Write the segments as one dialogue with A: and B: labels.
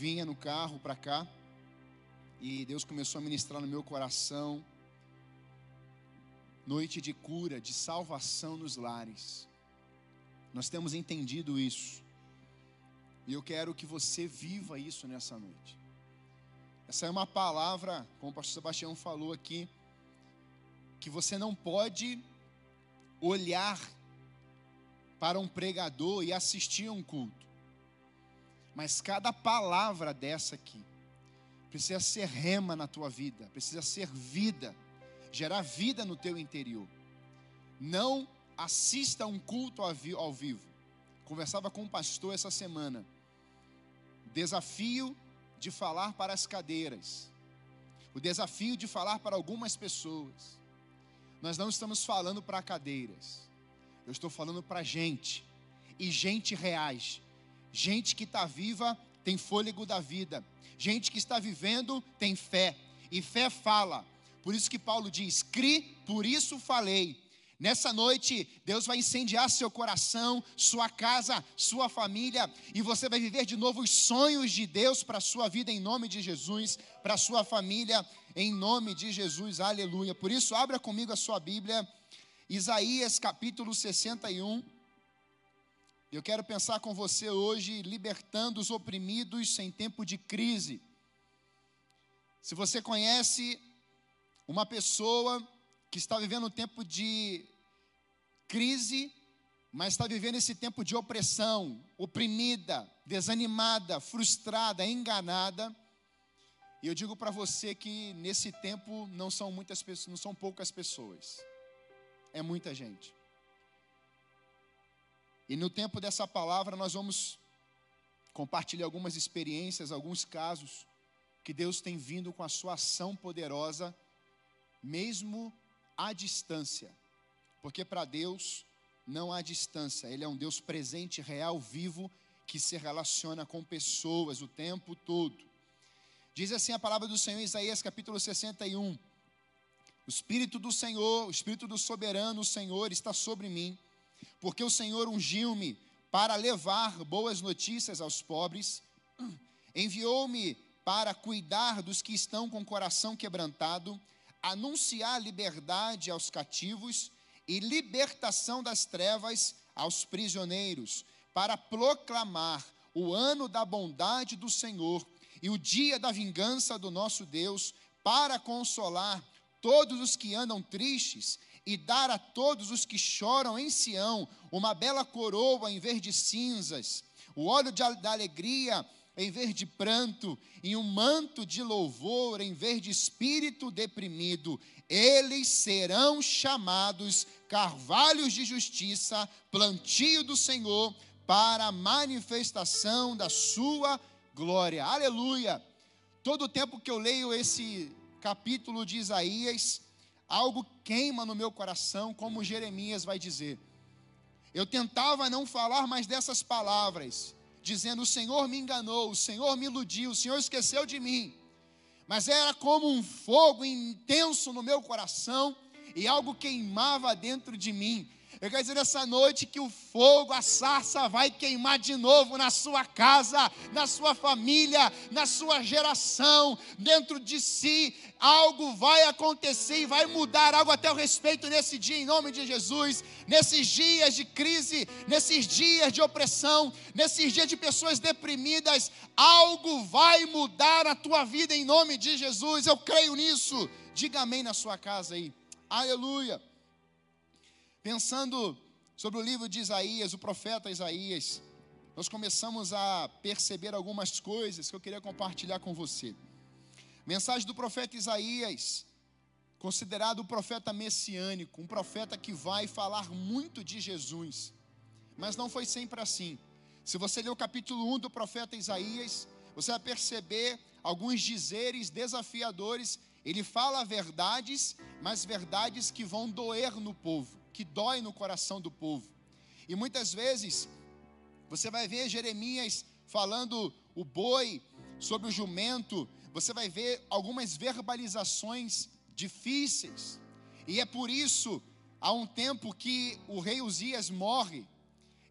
A: vinha no carro para cá e Deus começou a ministrar no meu coração noite de cura, de salvação nos lares. Nós temos entendido isso. E eu quero que você viva isso nessa noite. Essa é uma palavra, como o pastor Sebastião falou aqui, que você não pode olhar para um pregador e assistir a um culto. Mas cada palavra dessa aqui precisa ser rema na tua vida, precisa ser vida, gerar vida no teu interior. Não assista um culto ao vivo. Conversava com um pastor essa semana. Desafio de falar para as cadeiras. O desafio de falar para algumas pessoas. Nós não estamos falando para cadeiras. Eu estou falando para gente. E gente reais. Gente que está viva tem fôlego da vida. Gente que está vivendo tem fé. E fé fala. Por isso que Paulo diz: cri, por isso falei. Nessa noite, Deus vai incendiar seu coração, sua casa, sua família, e você vai viver de novo os sonhos de Deus para a sua vida, em nome de Jesus, para a sua família, em nome de Jesus, aleluia. Por isso, abra comigo a sua Bíblia, Isaías capítulo 61. Eu quero pensar com você hoje, libertando os oprimidos em tempo de crise. Se você conhece uma pessoa que está vivendo um tempo de crise, mas está vivendo esse tempo de opressão, oprimida, desanimada, frustrada, enganada. E eu digo para você que nesse tempo não são muitas pessoas, não são poucas pessoas. É muita gente. E no tempo dessa palavra nós vamos compartilhar algumas experiências, alguns casos que Deus tem vindo com a sua ação poderosa, mesmo à distância, porque para Deus não há distância, Ele é um Deus presente, real, vivo, que se relaciona com pessoas o tempo todo. Diz assim a palavra do Senhor em Isaías capítulo 61. O Espírito do Senhor, o Espírito do soberano, o Senhor está sobre mim, porque o Senhor ungiu-me para levar boas notícias aos pobres, enviou-me para cuidar dos que estão com o coração quebrantado, anunciar liberdade aos cativos e libertação das trevas aos prisioneiros, para proclamar o ano da bondade do Senhor e o dia da vingança do nosso Deus, para consolar todos os que andam tristes e dar a todos os que choram em Sião uma bela coroa em vez de cinzas, o óleo de, da alegria em vez de pranto, e um manto de louvor em vez de espírito deprimido. Eles serão chamados carvalhos de justiça, plantio do Senhor, para a manifestação da sua glória. Aleluia! Todo o tempo que eu leio esse capítulo de Isaías, algo queima no meu coração, como Jeremias vai dizer. Eu tentava não falar mais dessas palavras, dizendo: O Senhor me enganou, o Senhor me iludiu, o Senhor esqueceu de mim. Mas era como um fogo intenso no meu coração e algo queimava dentro de mim. Eu quero dizer nessa noite que o fogo, a sarça vai queimar de novo na sua casa, na sua família, na sua geração, dentro de si. Algo vai acontecer e vai mudar algo até o respeito nesse dia, em nome de Jesus. Nesses dias de crise, nesses dias de opressão, nesses dias de pessoas deprimidas, algo vai mudar na tua vida, em nome de Jesus. Eu creio nisso. Diga amém na sua casa aí. Aleluia. Pensando sobre o livro de Isaías, o profeta Isaías, nós começamos a perceber algumas coisas que eu queria compartilhar com você. Mensagem do profeta Isaías, considerado o profeta messiânico, um profeta que vai falar muito de Jesus. Mas não foi sempre assim. Se você ler o capítulo 1 do profeta Isaías, você vai perceber alguns dizeres desafiadores. Ele fala verdades, mas verdades que vão doer no povo que dói no coração do povo. E muitas vezes você vai ver Jeremias falando o boi sobre o jumento, você vai ver algumas verbalizações difíceis. E é por isso, há um tempo que o rei Uzias morre,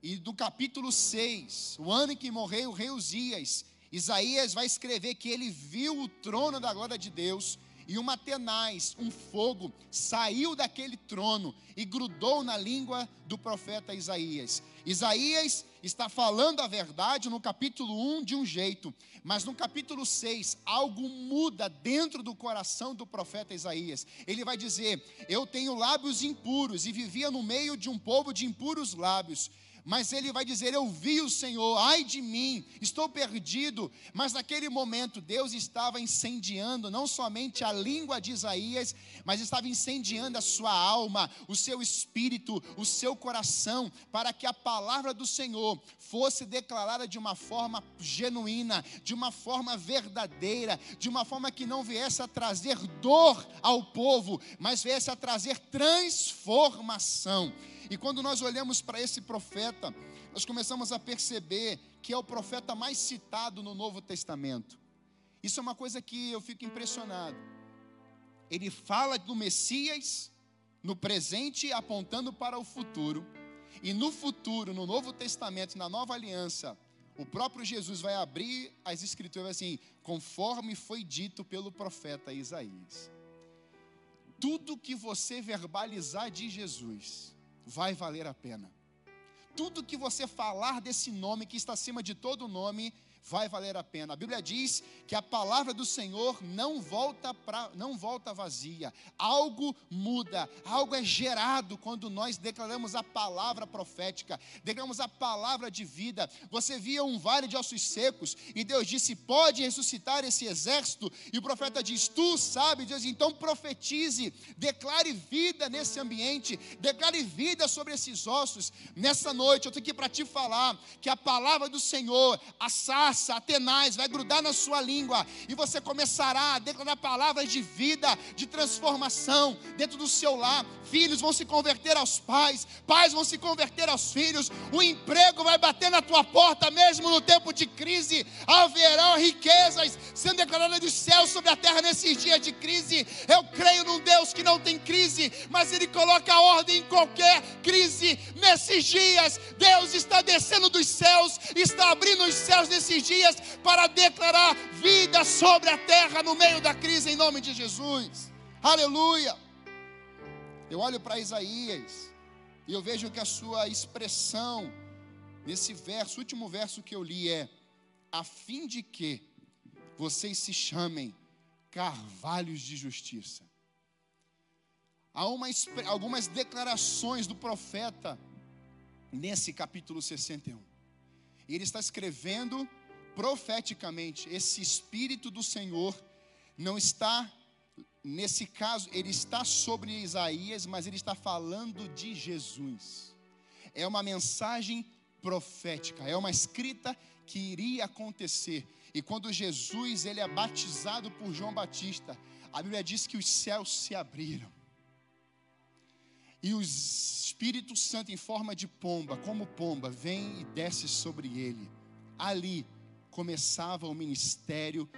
A: e do capítulo 6, o ano em que morreu o rei Uzias, Isaías vai escrever que ele viu o trono da glória de Deus e uma tenaz, um fogo, saiu daquele trono e grudou na língua do profeta Isaías. Isaías está falando a verdade no capítulo 1 de um jeito, mas no capítulo 6, algo muda dentro do coração do profeta Isaías. Ele vai dizer: Eu tenho lábios impuros e vivia no meio de um povo de impuros lábios mas ele vai dizer: Eu vi o Senhor, ai de mim, estou perdido. Mas naquele momento, Deus estava incendiando não somente a língua de Isaías, mas estava incendiando a sua alma, o seu espírito, o seu coração, para que a palavra do Senhor fosse declarada de uma forma genuína, de uma forma verdadeira, de uma forma que não viesse a trazer dor ao povo, mas viesse a trazer transformação. E quando nós olhamos para esse profeta, nós começamos a perceber que é o profeta mais citado no Novo Testamento. Isso é uma coisa que eu fico impressionado. Ele fala do Messias no presente, apontando para o futuro. E no futuro, no Novo Testamento, na Nova Aliança, o próprio Jesus vai abrir as Escrituras assim, conforme foi dito pelo profeta Isaías. Tudo que você verbalizar de Jesus, vai valer a pena. Tudo que você falar desse nome que está acima de todo nome, vai valer a pena. A Bíblia diz que a palavra do Senhor não volta para não volta vazia. Algo muda, algo é gerado quando nós declaramos a palavra profética, declaramos a palavra de vida. Você via um vale de ossos secos e Deus disse: "Pode ressuscitar esse exército". E o profeta diz: "Tu sabes". Deus então profetize, declare vida nesse ambiente, declare vida sobre esses ossos. Nessa noite eu tenho aqui para te falar que a palavra do Senhor, a sarça, atenaz, vai grudar na sua língua e você começará a declarar palavras de vida, de transformação dentro do seu lar. Filhos vão se converter aos pais, pais vão se converter aos filhos. O emprego vai bater na tua porta mesmo no tempo de crise. Haverá riquezas sendo declaradas dos céus sobre a terra nesses dias de crise. Eu creio num Deus que não tem crise, mas ele coloca ordem em qualquer crise. Nesses dias, Deus está descendo dos céus, está abrindo os céus nesses dias para declarar vida sobre a terra no meio da crise, em nome de Jesus. Aleluia. Eu olho para Isaías e eu vejo que a sua expressão nesse verso, último verso que eu li é: a fim de que vocês se chamem carvalhos de justiça. Há uma, algumas declarações do profeta nesse capítulo 61. E ele está escrevendo profeticamente, esse Espírito do Senhor não está, nesse caso, ele está sobre Isaías, mas ele está falando de Jesus. É uma mensagem profética, é uma escrita que iria acontecer. E quando Jesus ele é batizado por João Batista, a Bíblia diz que os céus se abriram. E o Espírito Santo em forma de pomba, como pomba, vem e desce sobre ele. Ali começava o ministério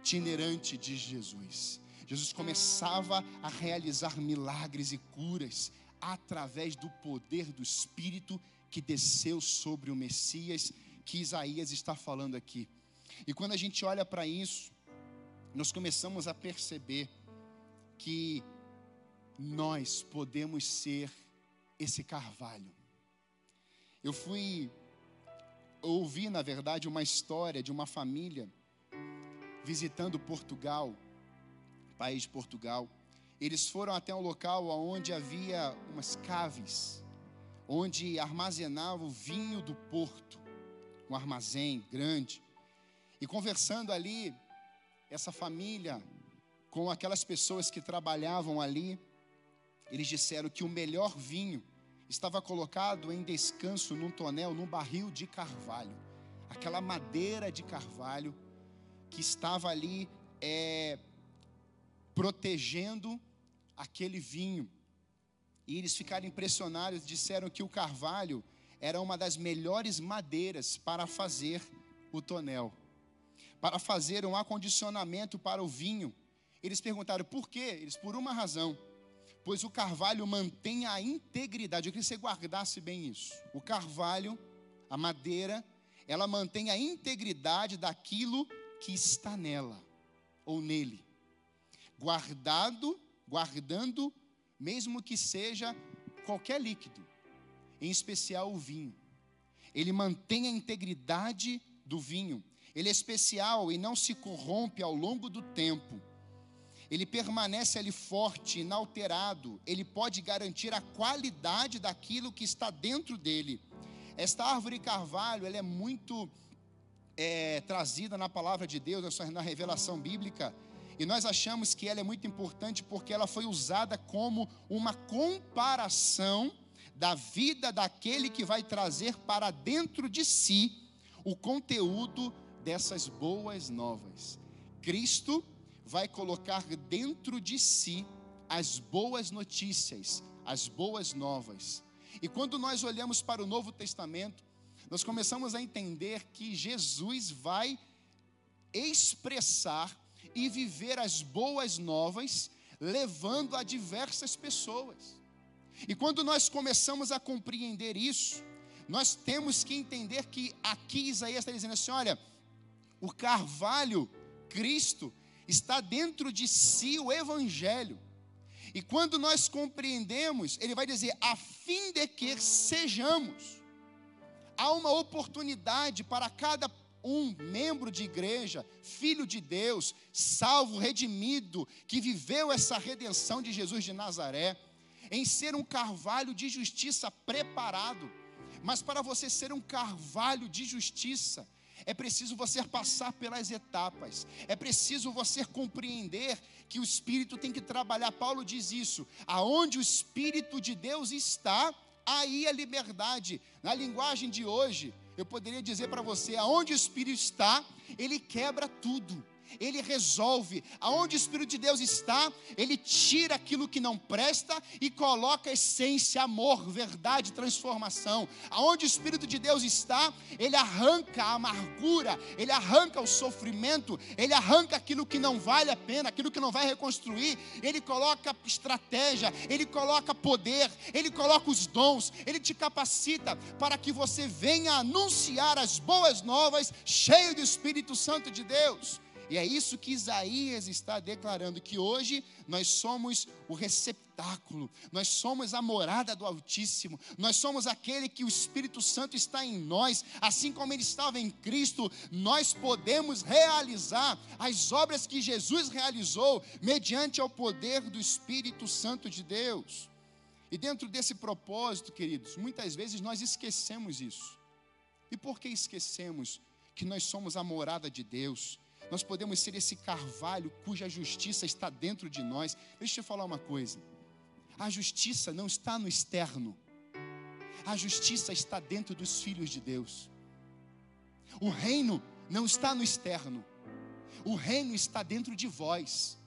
A: itinerante de Jesus. Jesus começava a realizar milagres e curas através do poder do Espírito que desceu sobre o Messias, que Isaías está falando aqui. E quando a gente olha para isso, nós começamos a perceber que nós podemos ser esse carvalho. Eu fui ouvi, na verdade, uma história de uma família visitando Portugal, país de Portugal. Eles foram até um local onde havia umas caves, onde armazenava o vinho do porto, um armazém grande. E conversando ali, essa família, com aquelas pessoas que trabalhavam ali, eles disseram que o melhor vinho estava colocado em descanso num tonel, num barril de carvalho. Aquela madeira de carvalho que estava ali é, protegendo aquele vinho. E eles ficaram impressionados, disseram que o carvalho era uma das melhores madeiras para fazer o tonel, para fazer um acondicionamento para o vinho. Eles perguntaram por quê? Eles, por uma razão pois o carvalho mantém a integridade. Eu queria que você guardasse bem isso. O carvalho, a madeira, ela mantém a integridade daquilo que está nela ou nele, guardado, guardando, mesmo que seja qualquer líquido, em especial o vinho. Ele mantém a integridade do vinho. Ele é especial e não se corrompe ao longo do tempo. Ele permanece ali forte, inalterado. Ele pode garantir a qualidade daquilo que está dentro dele. Esta árvore carvalho, ela é muito é, trazida na palavra de Deus, na revelação bíblica. E nós achamos que ela é muito importante porque ela foi usada como uma comparação da vida daquele que vai trazer para dentro de si o conteúdo dessas boas novas. Cristo vai colocar dentro de si as boas notícias, as boas novas. E quando nós olhamos para o Novo Testamento, nós começamos a entender que Jesus vai expressar e viver as boas novas, levando a diversas pessoas. E quando nós começamos a compreender isso, nós temos que entender que aqui Isaías está dizendo assim: olha, o carvalho, Cristo, está dentro de si o Evangelho. E quando nós compreendemos, ele vai dizer, a fim de que sejamos. Há uma oportunidade para cada um membro de igreja, filho de Deus, salvo, redimido, que viveu essa redenção de Jesus de Nazaré, em ser um carvalho de justiça preparado. Mas para você ser um carvalho de justiça, é preciso você passar pelas etapas. É preciso você compreender que o Espírito tem que trabalhar. Paulo diz isso. Aonde o Espírito de Deus está, aí a liberdade. Na linguagem de hoje, eu poderia dizer para você: aonde o Espírito está, ele quebra tudo ele resolve. Aonde o Espírito de Deus está, ele tira aquilo que não presta e coloca essência, amor, verdade, transformação. Aonde o Espírito de Deus está, ele arranca a amargura, ele arranca o sofrimento, ele arranca aquilo que não vale a pena, aquilo que não vai reconstruir. Ele coloca estratégia, ele coloca poder, ele coloca os dons, ele te capacita para que você venha anunciar as boas novas, cheio do Espírito Santo de Deus. E é isso que Isaías está declarando: que hoje nós somos o receptáculo, nós somos a morada do Altíssimo, nós somos aquele que o Espírito Santo está em nós, assim como ele estava em Cristo, nós podemos realizar as obras que Jesus realizou mediante ao poder do Espírito Santo de Deus. E dentro desse propósito, queridos, muitas vezes nós esquecemos isso. E por que esquecemos que nós somos a morada de Deus? Nós podemos ser esse carvalho cuja justiça está dentro de nós. Deixa eu te falar uma coisa: a justiça não está no externo, a justiça está dentro dos filhos de Deus. O reino não está no externo, o reino está dentro de vós.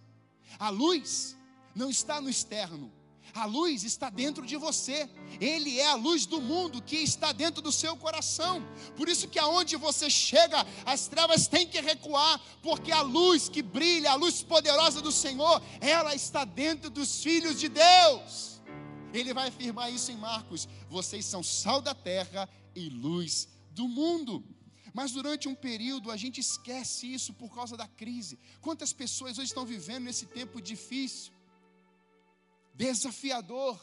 A: A luz não está no externo, a luz está dentro de você. Ele é a luz do mundo que está dentro do seu coração. Por isso que aonde você chega, as trevas têm que recuar, porque a luz que brilha, a luz poderosa do Senhor, ela está dentro dos filhos de Deus. Ele vai afirmar isso em Marcos: vocês são sal da terra e luz do mundo. Mas durante um período a gente esquece isso por causa da crise. Quantas pessoas hoje estão vivendo nesse tempo difícil? Desafiador.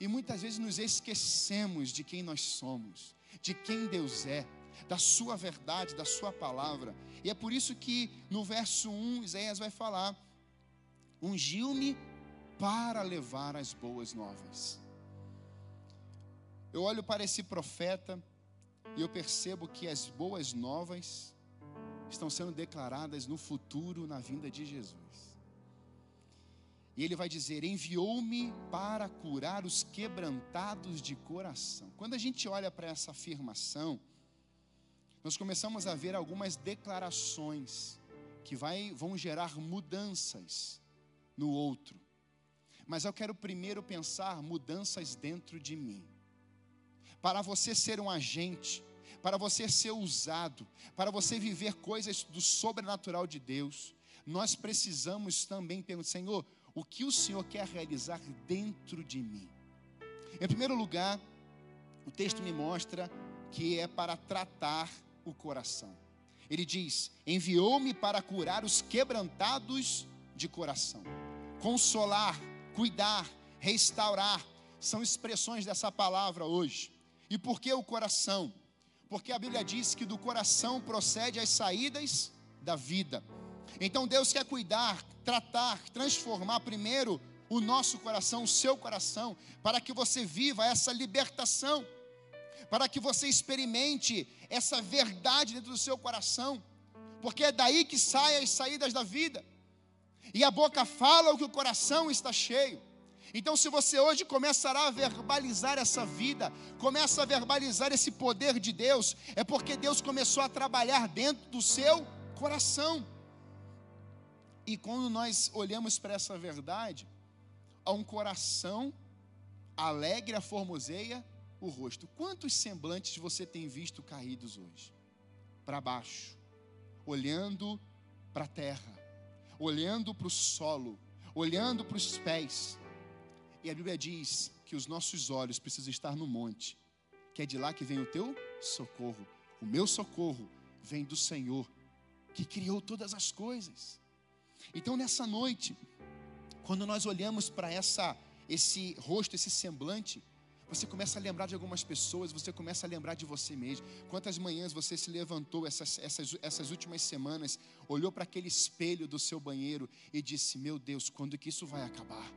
A: E muitas vezes nos esquecemos de quem nós somos, de quem Deus é, da Sua verdade, da Sua palavra. E é por isso que no verso 1, Isaías vai falar: Ungiu-me para levar as boas novas. Eu olho para esse profeta e eu percebo que as boas novas estão sendo declaradas no futuro, na vinda de Jesus. E ele vai dizer: Enviou-me para curar os quebrantados de coração. Quando a gente olha para essa afirmação, nós começamos a ver algumas declarações que vai, vão gerar mudanças no outro. Mas eu quero primeiro pensar mudanças dentro de mim. Para você ser um agente, para você ser usado, para você viver coisas do sobrenatural de Deus, nós precisamos também pensar, Senhor, o que o Senhor quer realizar dentro de mim. Em primeiro lugar, o texto me mostra que é para tratar o coração. Ele diz: Enviou-me para curar os quebrantados de coração, consolar, cuidar, restaurar, são expressões dessa palavra hoje. E por que o coração? Porque a Bíblia diz que do coração procede as saídas da vida. Então Deus quer cuidar, tratar, transformar primeiro o nosso coração, o seu coração, para que você viva essa libertação, para que você experimente essa verdade dentro do seu coração, porque é daí que saem as saídas da vida. E a boca fala o que o coração está cheio. Então, se você hoje começará a verbalizar essa vida, começa a verbalizar esse poder de Deus, é porque Deus começou a trabalhar dentro do seu coração. E quando nós olhamos para essa verdade, a um coração alegre, a formoseia o rosto. Quantos semblantes você tem visto caídos hoje? Para baixo, olhando para a terra, olhando para o solo, olhando para os pés. E a Bíblia diz que os nossos olhos precisam estar no monte, que é de lá que vem o teu socorro. O meu socorro vem do Senhor, que criou todas as coisas. Então, nessa noite, quando nós olhamos para essa esse rosto, esse semblante, você começa a lembrar de algumas pessoas, você começa a lembrar de você mesmo. Quantas manhãs você se levantou essas, essas, essas últimas semanas, olhou para aquele espelho do seu banheiro e disse: Meu Deus, quando que isso vai acabar?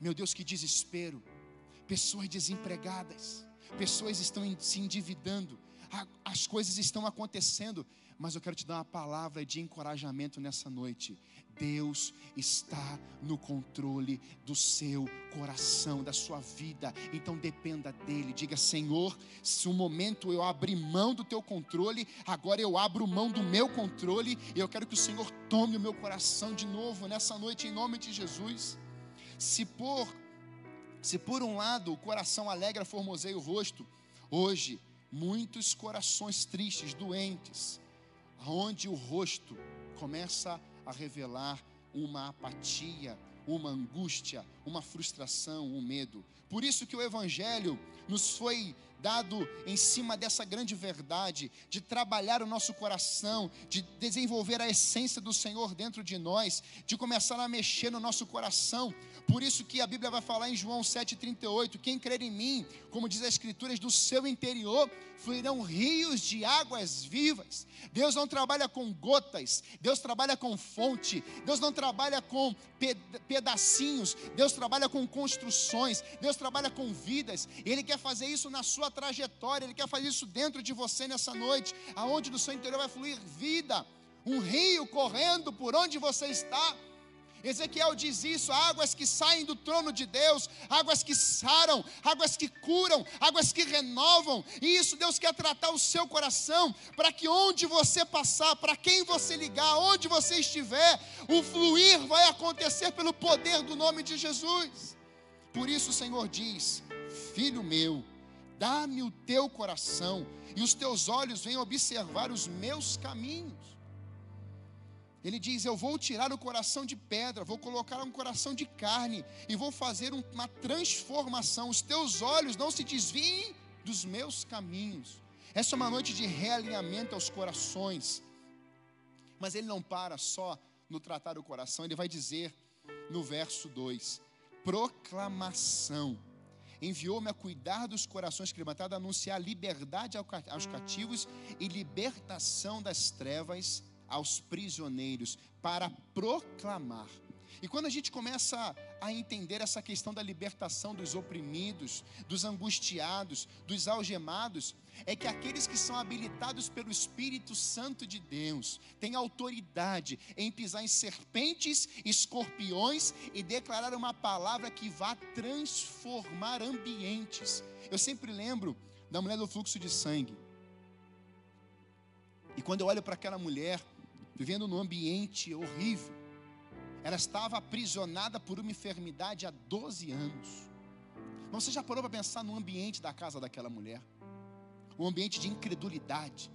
A: Meu Deus, que desespero. Pessoas desempregadas, pessoas estão se endividando, as coisas estão acontecendo, mas eu quero te dar uma palavra de encorajamento nessa noite. Deus está no controle do seu coração, da sua vida. Então dependa dele. Diga, Senhor, se um momento eu abri mão do teu controle, agora eu abro mão do meu controle e eu quero que o Senhor tome o meu coração de novo nessa noite em nome de Jesus. Se por se por um lado o coração alegra, formoseia o rosto, hoje muitos corações tristes, doentes, onde o rosto começa a revelar uma apatia, uma angústia, uma frustração, um medo. Por isso que o evangelho nos foi dado em cima dessa grande verdade, de trabalhar o nosso coração, de desenvolver a essência do Senhor dentro de nós, de começar a mexer no nosso coração. Por isso que a Bíblia vai falar em João 7,38: quem crer em mim, como diz as Escrituras, do seu interior fluirão rios de águas vivas. Deus não trabalha com gotas, Deus trabalha com fonte, Deus não trabalha com pedacinhos, Deus trabalha com construções, Deus trabalha com vidas. Ele quer fazer isso na sua trajetória, Ele quer fazer isso dentro de você nessa noite, aonde do seu interior vai fluir vida, um rio correndo por onde você está. Ezequiel diz isso: águas que saem do trono de Deus, águas que saram, águas que curam, águas que renovam, e isso Deus quer tratar o seu coração, para que onde você passar, para quem você ligar, onde você estiver, o fluir vai acontecer pelo poder do nome de Jesus. Por isso o Senhor diz: Filho meu, dá-me o teu coração, e os teus olhos venham observar os meus caminhos. Ele diz: Eu vou tirar o coração de pedra, vou colocar um coração de carne e vou fazer uma transformação. Os teus olhos não se desviem dos meus caminhos. Essa é uma noite de realinhamento aos corações. Mas ele não para só no tratar o coração, ele vai dizer no verso 2: proclamação. Enviou-me a cuidar dos corações quebrantados, anunciar liberdade aos cativos e libertação das trevas aos prisioneiros para proclamar. E quando a gente começa a entender essa questão da libertação dos oprimidos, dos angustiados, dos algemados, é que aqueles que são habilitados pelo Espírito Santo de Deus têm autoridade em pisar em serpentes, escorpiões e declarar uma palavra que vá transformar ambientes. Eu sempre lembro da mulher do fluxo de sangue. E quando eu olho para aquela mulher, vivendo num ambiente horrível. Ela estava aprisionada por uma enfermidade há 12 anos. Mas você já parou para pensar no ambiente da casa daquela mulher? Um ambiente de incredulidade,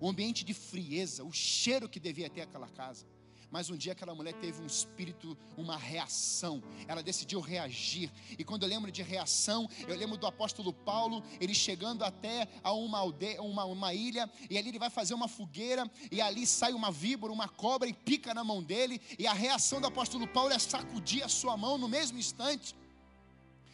A: um ambiente de frieza, o cheiro que devia ter aquela casa. Mas um dia aquela mulher teve um espírito, uma reação. Ela decidiu reagir. E quando eu lembro de reação, eu lembro do apóstolo Paulo, ele chegando até a uma aldeia, uma, uma ilha, e ali ele vai fazer uma fogueira, e ali sai uma víbora, uma cobra, e pica na mão dele. E a reação do apóstolo Paulo é sacudir a sua mão no mesmo instante.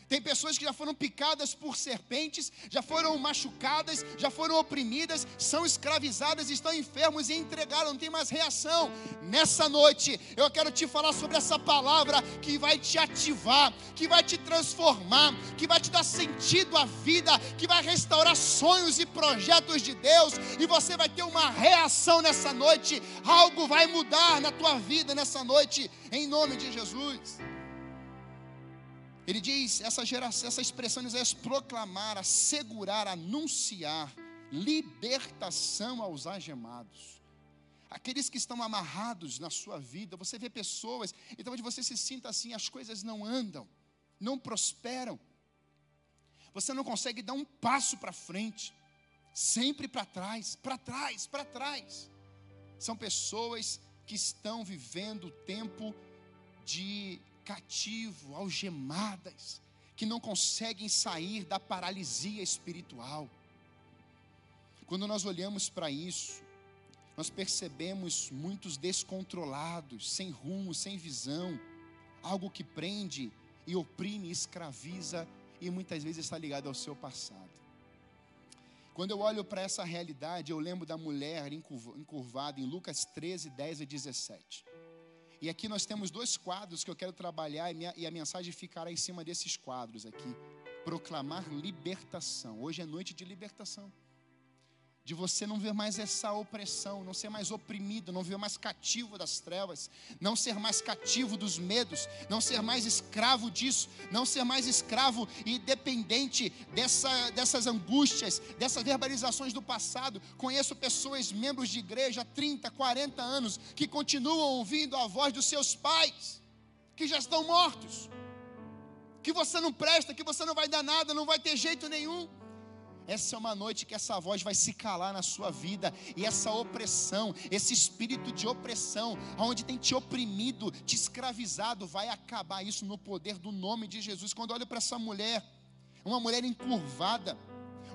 A: Tem pessoas que já foram picadas por serpentes, já foram machucadas, já foram oprimidas, são escravizadas, estão enfermos e entregaram, não tem mais reação. Nessa noite, eu quero te falar sobre essa palavra que vai te ativar, que vai te transformar, que vai te dar sentido à vida, que vai restaurar sonhos e projetos de Deus, e você vai ter uma reação nessa noite. Algo vai mudar na tua vida nessa noite, em nome de Jesus. Ele diz, essa, geração, essa expressão de Isaías, proclamar, assegurar, anunciar libertação aos agemados. Aqueles que estão amarrados na sua vida, você vê pessoas, então onde você se sinta assim, as coisas não andam, não prosperam. Você não consegue dar um passo para frente, sempre para trás, para trás, para trás. São pessoas que estão vivendo o tempo de cativo, algemadas, que não conseguem sair da paralisia espiritual. Quando nós olhamos para isso, nós percebemos muitos descontrolados, sem rumo, sem visão, algo que prende e oprime, escraviza e muitas vezes está ligado ao seu passado. Quando eu olho para essa realidade, eu lembro da mulher encurvada em Lucas 13, 10 e 17. E aqui nós temos dois quadros que eu quero trabalhar e, minha, e a mensagem ficará em cima desses quadros aqui. Proclamar libertação. Hoje é noite de libertação de você não ver mais essa opressão, não ser mais oprimido, não ver mais cativo das trevas, não ser mais cativo dos medos, não ser mais escravo disso, não ser mais escravo e dependente dessa, dessas angústias, dessas verbalizações do passado. Conheço pessoas, membros de igreja, há 30, 40 anos, que continuam ouvindo a voz dos seus pais, que já estão mortos, que você não presta, que você não vai dar nada, não vai ter jeito nenhum. Essa é uma noite que essa voz vai se calar na sua vida e essa opressão, esse espírito de opressão, onde tem te oprimido, te escravizado, vai acabar isso no poder do nome de Jesus. Quando olho para essa mulher, uma mulher encurvada,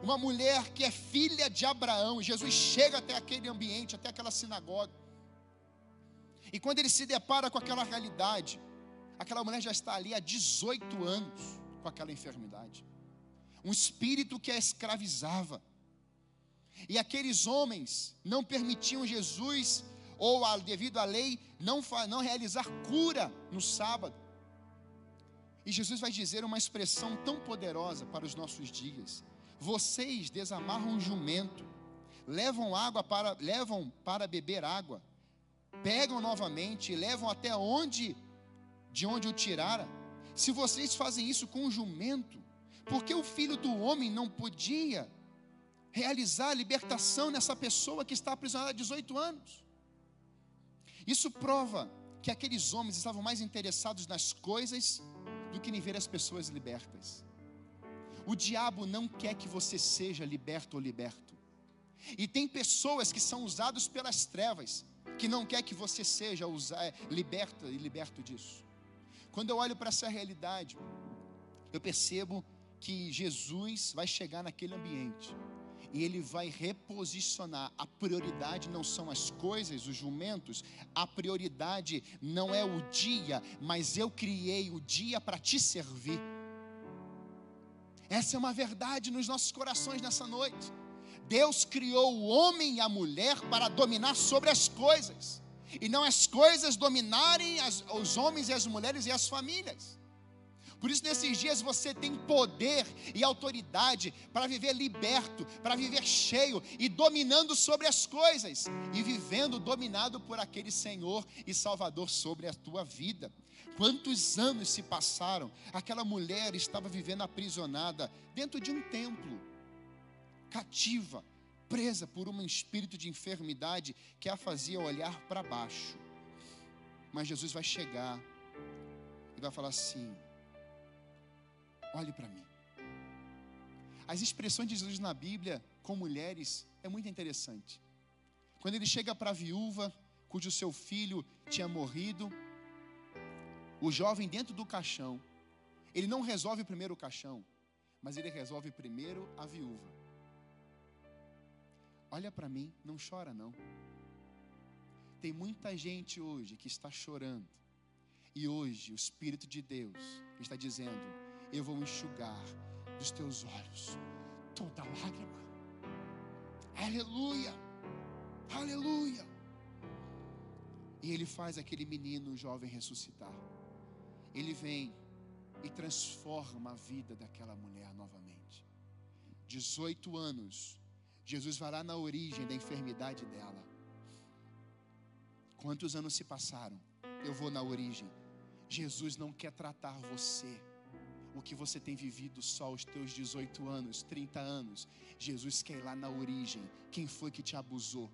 A: uma mulher que é filha de Abraão, Jesus chega até aquele ambiente, até aquela sinagoga. E quando ele se depara com aquela realidade, aquela mulher já está ali há 18 anos com aquela enfermidade um espírito que a escravizava. E aqueles homens não permitiam Jesus, ou devido à lei, não, não realizar cura no sábado. E Jesus vai dizer uma expressão tão poderosa para os nossos dias: Vocês desamarram um jumento, levam água para levam para beber água, pegam novamente e levam até onde de onde o tiraram. Se vocês fazem isso com um jumento, porque o filho do homem não podia realizar a libertação nessa pessoa que está aprisionada há 18 anos. Isso prova que aqueles homens estavam mais interessados nas coisas do que em ver as pessoas libertas. O diabo não quer que você seja liberto ou liberto. E tem pessoas que são usadas pelas trevas, que não quer que você seja é, liberta e liberto disso. Quando eu olho para essa realidade, eu percebo que Jesus vai chegar naquele ambiente e ele vai reposicionar. A prioridade não são as coisas, os jumentos, a prioridade não é o dia, mas eu criei o dia para te servir. Essa é uma verdade nos nossos corações nessa noite. Deus criou o homem e a mulher para dominar sobre as coisas, e não as coisas dominarem as, os homens e as mulheres e as famílias. Por isso, nesses dias, você tem poder e autoridade para viver liberto, para viver cheio e dominando sobre as coisas, e vivendo dominado por aquele Senhor e Salvador sobre a tua vida. Quantos anos se passaram? Aquela mulher estava vivendo aprisionada dentro de um templo, cativa, presa por um espírito de enfermidade que a fazia olhar para baixo. Mas Jesus vai chegar e vai falar assim: Olhe para mim. As expressões de Jesus na Bíblia com mulheres é muito interessante. Quando ele chega para a viúva, cujo seu filho tinha morrido. O jovem dentro do caixão, ele não resolve primeiro o caixão, mas ele resolve primeiro a viúva. Olha para mim, não chora não. Tem muita gente hoje que está chorando. E hoje o Espírito de Deus está dizendo: Eu vou enxugar dos teus olhos toda lágrima. Aleluia! Aleluia! E ele faz aquele menino jovem ressuscitar. Ele vem e transforma a vida daquela mulher novamente. 18 anos, Jesus vai lá na origem da enfermidade dela. Quantos anos se passaram? Eu vou na origem. Jesus não quer tratar você o que você tem vivido só aos teus 18 anos, 30 anos. Jesus quer ir lá na origem. Quem foi que te abusou?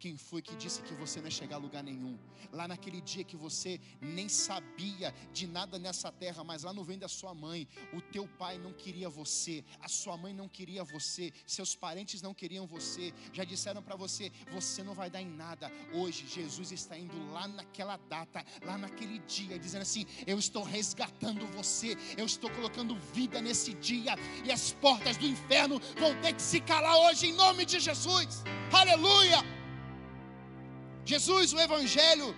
A: Quem foi que disse que você não ia chegar a lugar nenhum? Lá naquele dia que você nem sabia de nada nessa terra, mas lá no vem da sua mãe, o teu pai não queria você, a sua mãe não queria você, seus parentes não queriam você, já disseram para você, você não vai dar em nada. Hoje Jesus está indo lá naquela data, lá naquele dia, dizendo assim: Eu estou resgatando você, eu estou colocando vida nesse dia, e as portas do inferno vão ter que se calar hoje em nome de Jesus. Aleluia! Jesus, o Evangelho,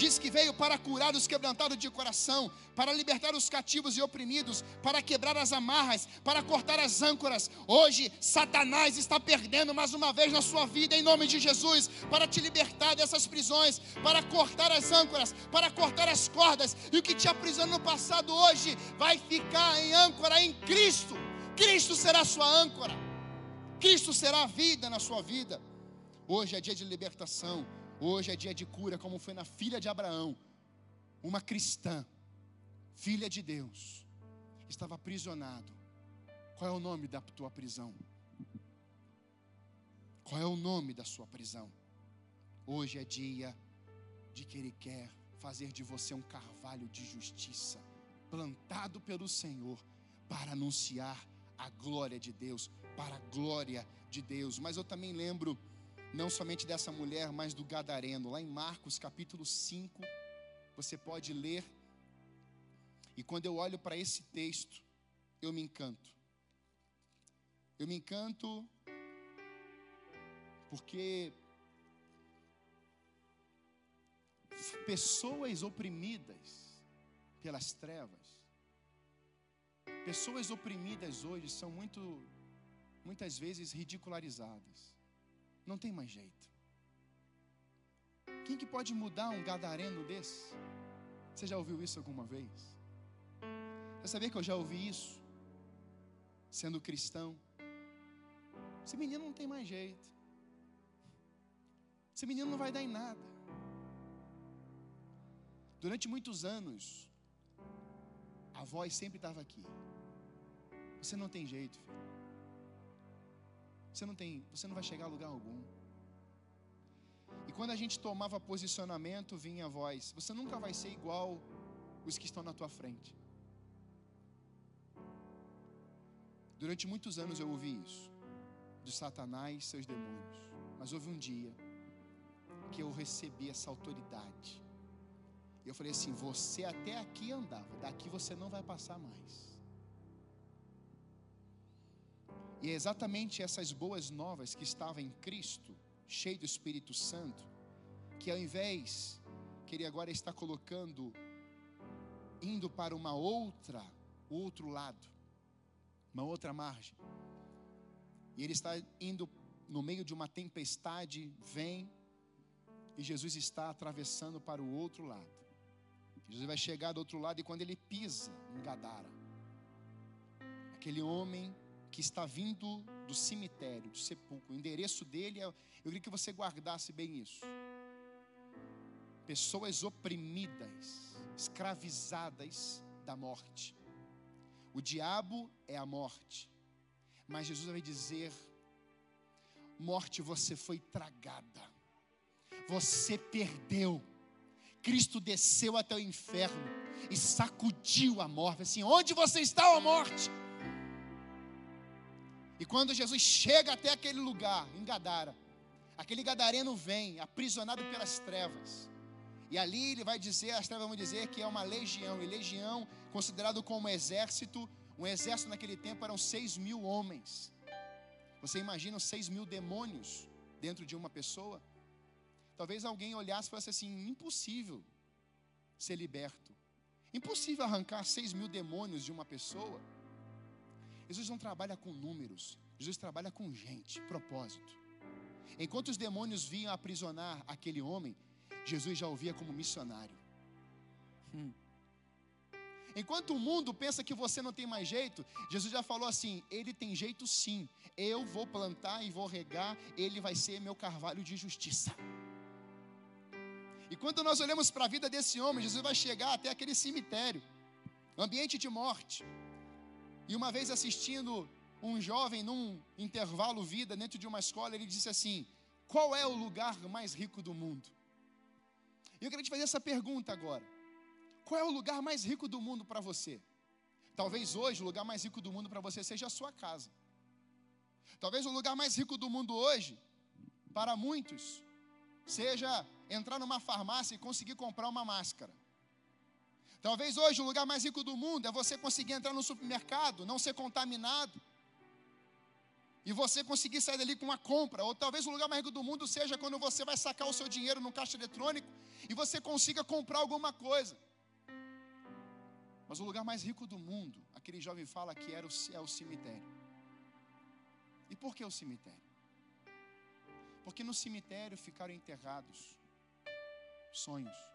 A: diz que veio para curar os quebrantados de coração, para libertar os cativos e oprimidos, para quebrar as amarras, para cortar as âncoras. Hoje, Satanás está perdendo mais uma vez na sua vida, em nome de Jesus, para te libertar dessas prisões, para cortar as âncoras, para cortar as cordas. E o que te aprisionou no passado hoje vai ficar em âncora em Cristo. Cristo será sua âncora. Cristo será a vida na sua vida. Hoje é dia de libertação. Hoje é dia de cura, como foi na filha de Abraão, uma cristã, filha de Deus, estava aprisionado. Qual é o nome da tua prisão? Qual é o nome da sua prisão? Hoje é dia de que Ele quer fazer de você um carvalho de justiça, plantado pelo Senhor, para anunciar a glória de Deus, para a glória de Deus. Mas eu também lembro não somente dessa mulher, mas do gadareno. Lá em Marcos capítulo 5, você pode ler. E quando eu olho para esse texto, eu me encanto. Eu me encanto porque pessoas oprimidas pelas trevas, pessoas oprimidas hoje são muito, muitas vezes ridicularizadas. Não tem mais jeito. Quem que pode mudar um gadareno desse? Você já ouviu isso alguma vez? Você sabia que eu já ouvi isso? Sendo cristão. Esse menino não tem mais jeito. Esse menino não vai dar em nada. Durante muitos anos, a voz sempre estava aqui. Você não tem jeito, filho. Você não tem, você não vai chegar a lugar algum. E quando a gente tomava posicionamento, vinha a voz: você nunca vai ser igual os que estão na tua frente. Durante muitos anos eu ouvi isso, de Satanás seus demônios. Mas houve um dia que eu recebi essa autoridade. E eu falei assim: você até aqui andava, daqui você não vai passar mais. E é exatamente essas boas novas que estavam em Cristo, cheio do Espírito Santo, que ao invés que ele agora está colocando, indo para uma outra, outro lado, uma outra margem, e ele está indo no meio de uma tempestade, vem, e Jesus está atravessando para o outro lado. Jesus vai chegar do outro lado, e quando ele pisa em Gadara, aquele homem que está vindo do cemitério, do sepulcro. O endereço dele é. Eu queria que você guardasse bem isso. Pessoas oprimidas, escravizadas da morte. O diabo é a morte. Mas Jesus vai dizer: morte, você foi tragada. Você perdeu. Cristo desceu até o inferno e sacudiu a morte. Assim, onde você está, ó morte? E quando Jesus chega até aquele lugar, em Gadara, Aquele gadareno vem, aprisionado pelas trevas. E ali ele vai dizer, as trevas vão dizer que é uma legião, e legião, considerado como exército, um exército naquele tempo eram seis mil homens. Você imagina seis mil demônios dentro de uma pessoa? Talvez alguém olhasse e fosse assim: impossível ser liberto, impossível arrancar seis mil demônios de uma pessoa. Jesus não trabalha com números, Jesus trabalha com gente, propósito. Enquanto os demônios vinham aprisionar aquele homem, Jesus já ouvia como missionário. Hum. Enquanto o mundo pensa que você não tem mais jeito, Jesus já falou assim: ele tem jeito sim. Eu vou plantar e vou regar, ele vai ser meu carvalho de justiça. E quando nós olhamos para a vida desse homem, Jesus vai chegar até aquele cemitério, ambiente de morte. E uma vez assistindo um jovem num intervalo vida dentro de uma escola, ele disse assim: Qual é o lugar mais rico do mundo? E eu queria te fazer essa pergunta agora. Qual é o lugar mais rico do mundo para você? Talvez hoje o lugar mais rico do mundo para você seja a sua casa. Talvez o lugar mais rico do mundo hoje, para muitos, seja entrar numa farmácia e conseguir comprar uma máscara. Talvez hoje o lugar mais rico do mundo é você conseguir entrar no supermercado, não ser contaminado, e você conseguir sair dali com uma compra. Ou talvez o lugar mais rico do mundo seja quando você vai sacar o seu dinheiro no caixa eletrônico e você consiga comprar alguma coisa. Mas o lugar mais rico do mundo, aquele jovem fala que era o, é o cemitério. E por que o cemitério? Porque no cemitério ficaram enterrados sonhos.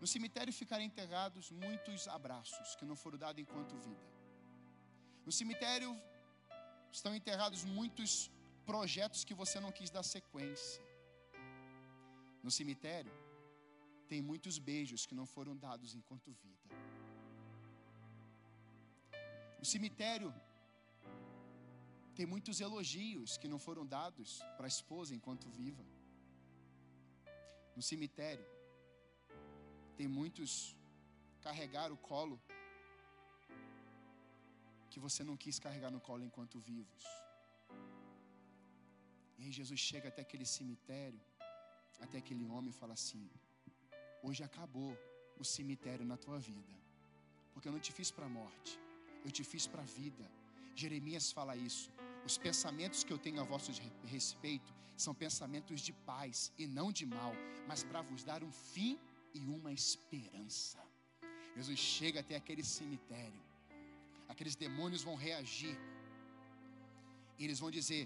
A: No cemitério ficaram enterrados muitos abraços que não foram dados enquanto vida. No cemitério estão enterrados muitos projetos que você não quis dar sequência. No cemitério tem muitos beijos que não foram dados enquanto vida. No cemitério tem muitos elogios que não foram dados para a esposa enquanto viva. No cemitério tem muitos carregar o colo que você não quis carregar no colo enquanto vivos. E aí Jesus chega até aquele cemitério, até aquele homem e fala assim: Hoje acabou o cemitério na tua vida, porque eu não te fiz para a morte, eu te fiz para a vida. Jeremias fala isso. Os pensamentos que eu tenho a vosso respeito são pensamentos de paz e não de mal, mas para vos dar um fim e uma esperança. Jesus chega até aquele cemitério aqueles demônios vão reagir. E eles vão dizer: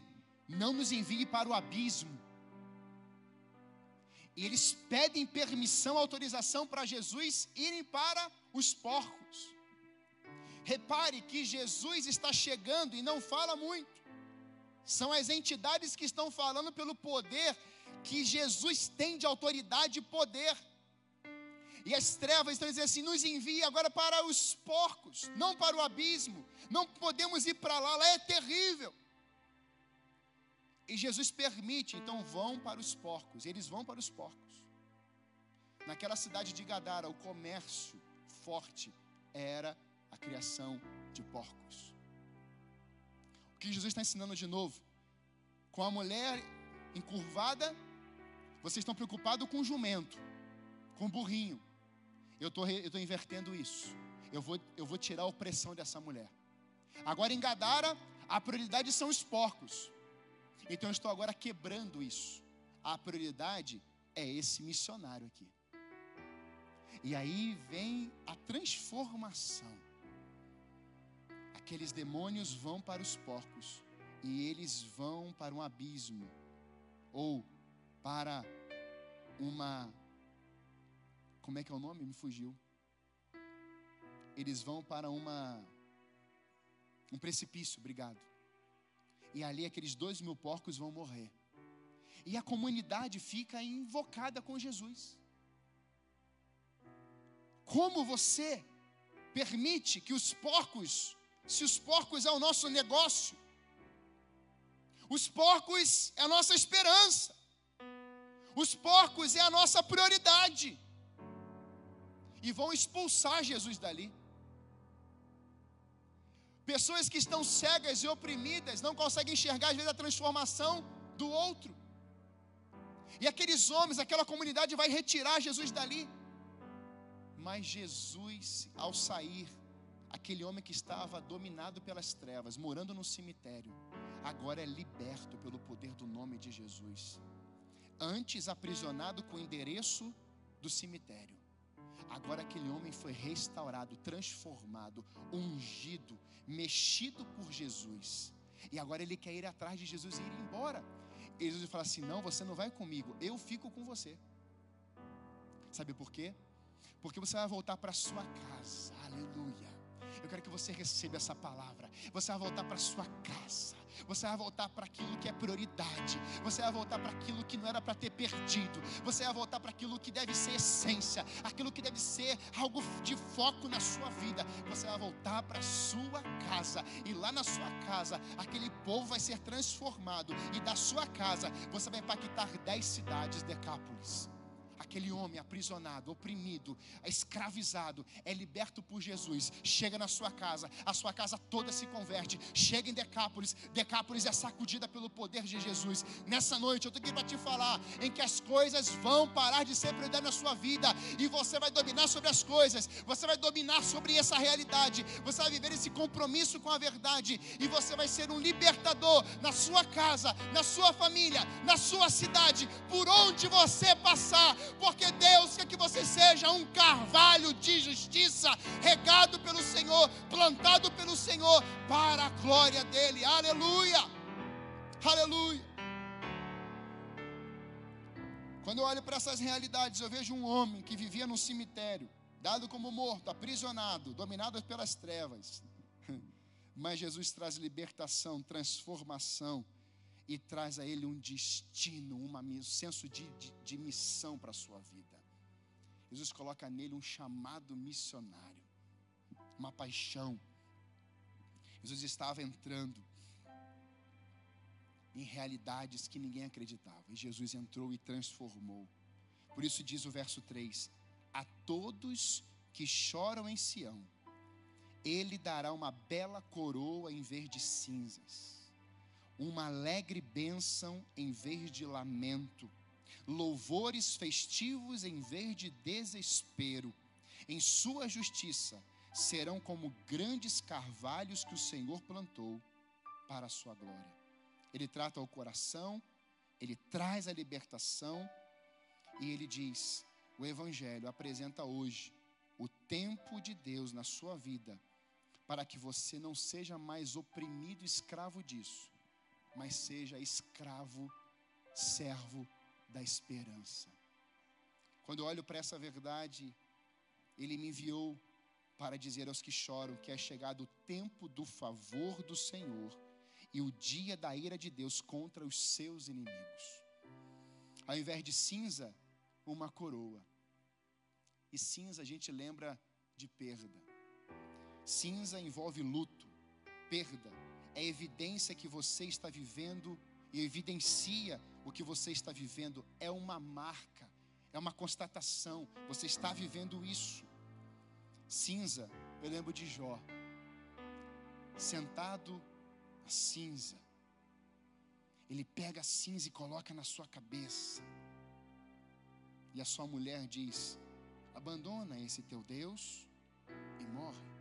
A: Não nos envie para o abismo. E eles pedem permissão, autorização para Jesus irem para os porcos. Repare que Jesus está chegando e não fala muito. São as entidades que estão falando pelo poder que Jesus tem de autoridade e poder. E as trevas estão dizendo assim: nos envia agora para os porcos, não para o abismo. Não podemos ir para lá, lá é terrível. E Jesus permite, então vão para os porcos. Eles vão para os porcos. Naquela cidade de Gadara, o comércio forte era a criação de porcos. O que Jesus está ensinando de novo? Com a mulher encurvada, vocês estão preocupados com o jumento, com o burrinho. Eu tô, estou invertendo isso. Eu vou, eu vou tirar a opressão dessa mulher. Agora em Gadara, a prioridade são os porcos. Então eu estou agora quebrando isso. A prioridade é esse missionário aqui. E aí vem a transformação. Aqueles demônios vão para os porcos e eles vão para um abismo ou para uma como é que é o nome? Me fugiu. Eles vão para uma um precipício, obrigado. E ali aqueles dois mil porcos vão morrer. E a comunidade fica invocada com Jesus. Como você permite que os porcos, se os porcos é o nosso negócio, os porcos é a nossa esperança, os porcos é a nossa prioridade e vão expulsar Jesus dali. Pessoas que estão cegas e oprimidas não conseguem enxergar às vezes a transformação do outro. E aqueles homens, aquela comunidade vai retirar Jesus dali. Mas Jesus, ao sair, aquele homem que estava dominado pelas trevas, morando no cemitério, agora é liberto pelo poder do nome de Jesus. Antes aprisionado com o endereço do cemitério. Agora aquele homem foi restaurado, transformado, ungido, mexido por Jesus. E agora ele quer ir atrás de Jesus e ir embora. E Jesus fala assim: Não, você não vai comigo, eu fico com você. Sabe por quê? Porque você vai voltar para sua casa. Aleluia. Eu quero que você receba essa palavra. Você vai voltar para sua casa. Você vai voltar para aquilo que é prioridade. Você vai voltar para aquilo que não era para ter perdido. Você vai voltar para aquilo que deve ser essência, aquilo que deve ser algo de foco na sua vida. Você vai voltar para sua casa e lá na sua casa aquele povo vai ser transformado e da sua casa você vai impactar dez cidades decápolis aquele homem aprisionado, oprimido, escravizado, é liberto por Jesus, chega na sua casa, a sua casa toda se converte, chega em Decápolis, Decápolis é sacudida pelo poder de Jesus. Nessa noite eu tenho que te falar em que as coisas vão parar de ser prioridade na sua vida e você vai dominar sobre as coisas, você vai dominar sobre essa realidade, você vai viver esse compromisso com a verdade e você vai ser um libertador na sua casa, na sua família, na sua cidade, por onde você passar porque Deus quer que você seja um carvalho de justiça, regado pelo Senhor, plantado pelo Senhor, para a glória dEle. Aleluia! Aleluia! Quando eu olho para essas realidades, eu vejo um homem que vivia num cemitério, dado como morto, aprisionado, dominado pelas trevas. Mas Jesus traz libertação, transformação e traz a ele um destino, uma, um senso de, de, de missão para a sua vida. Jesus coloca nele um chamado missionário, uma paixão. Jesus estava entrando em realidades que ninguém acreditava, e Jesus entrou e transformou. Por isso diz o verso 3: A todos que choram em Sião, ele dará uma bela coroa em vez de cinzas uma alegre bênção em vez de lamento, louvores festivos em vez de desespero. Em sua justiça serão como grandes carvalhos que o Senhor plantou para a sua glória. Ele trata o coração, ele traz a libertação e ele diz: o Evangelho apresenta hoje o tempo de Deus na sua vida, para que você não seja mais oprimido, escravo disso, mas seja escravo, servo da esperança. Quando eu olho para essa verdade, Ele me enviou para dizer aos que choram que é chegado o tempo do favor do Senhor e o dia da ira de Deus contra os seus inimigos. Ao invés de cinza, uma coroa. E cinza a gente lembra de perda. Cinza envolve luto, perda, é evidência que você está vivendo e evidencia o que você está vivendo, é uma marca, é uma constatação, você está vivendo isso. Cinza, eu lembro de Jó, sentado na cinza, ele pega a cinza e coloca na sua cabeça, e a sua mulher diz: abandona esse teu Deus e morre.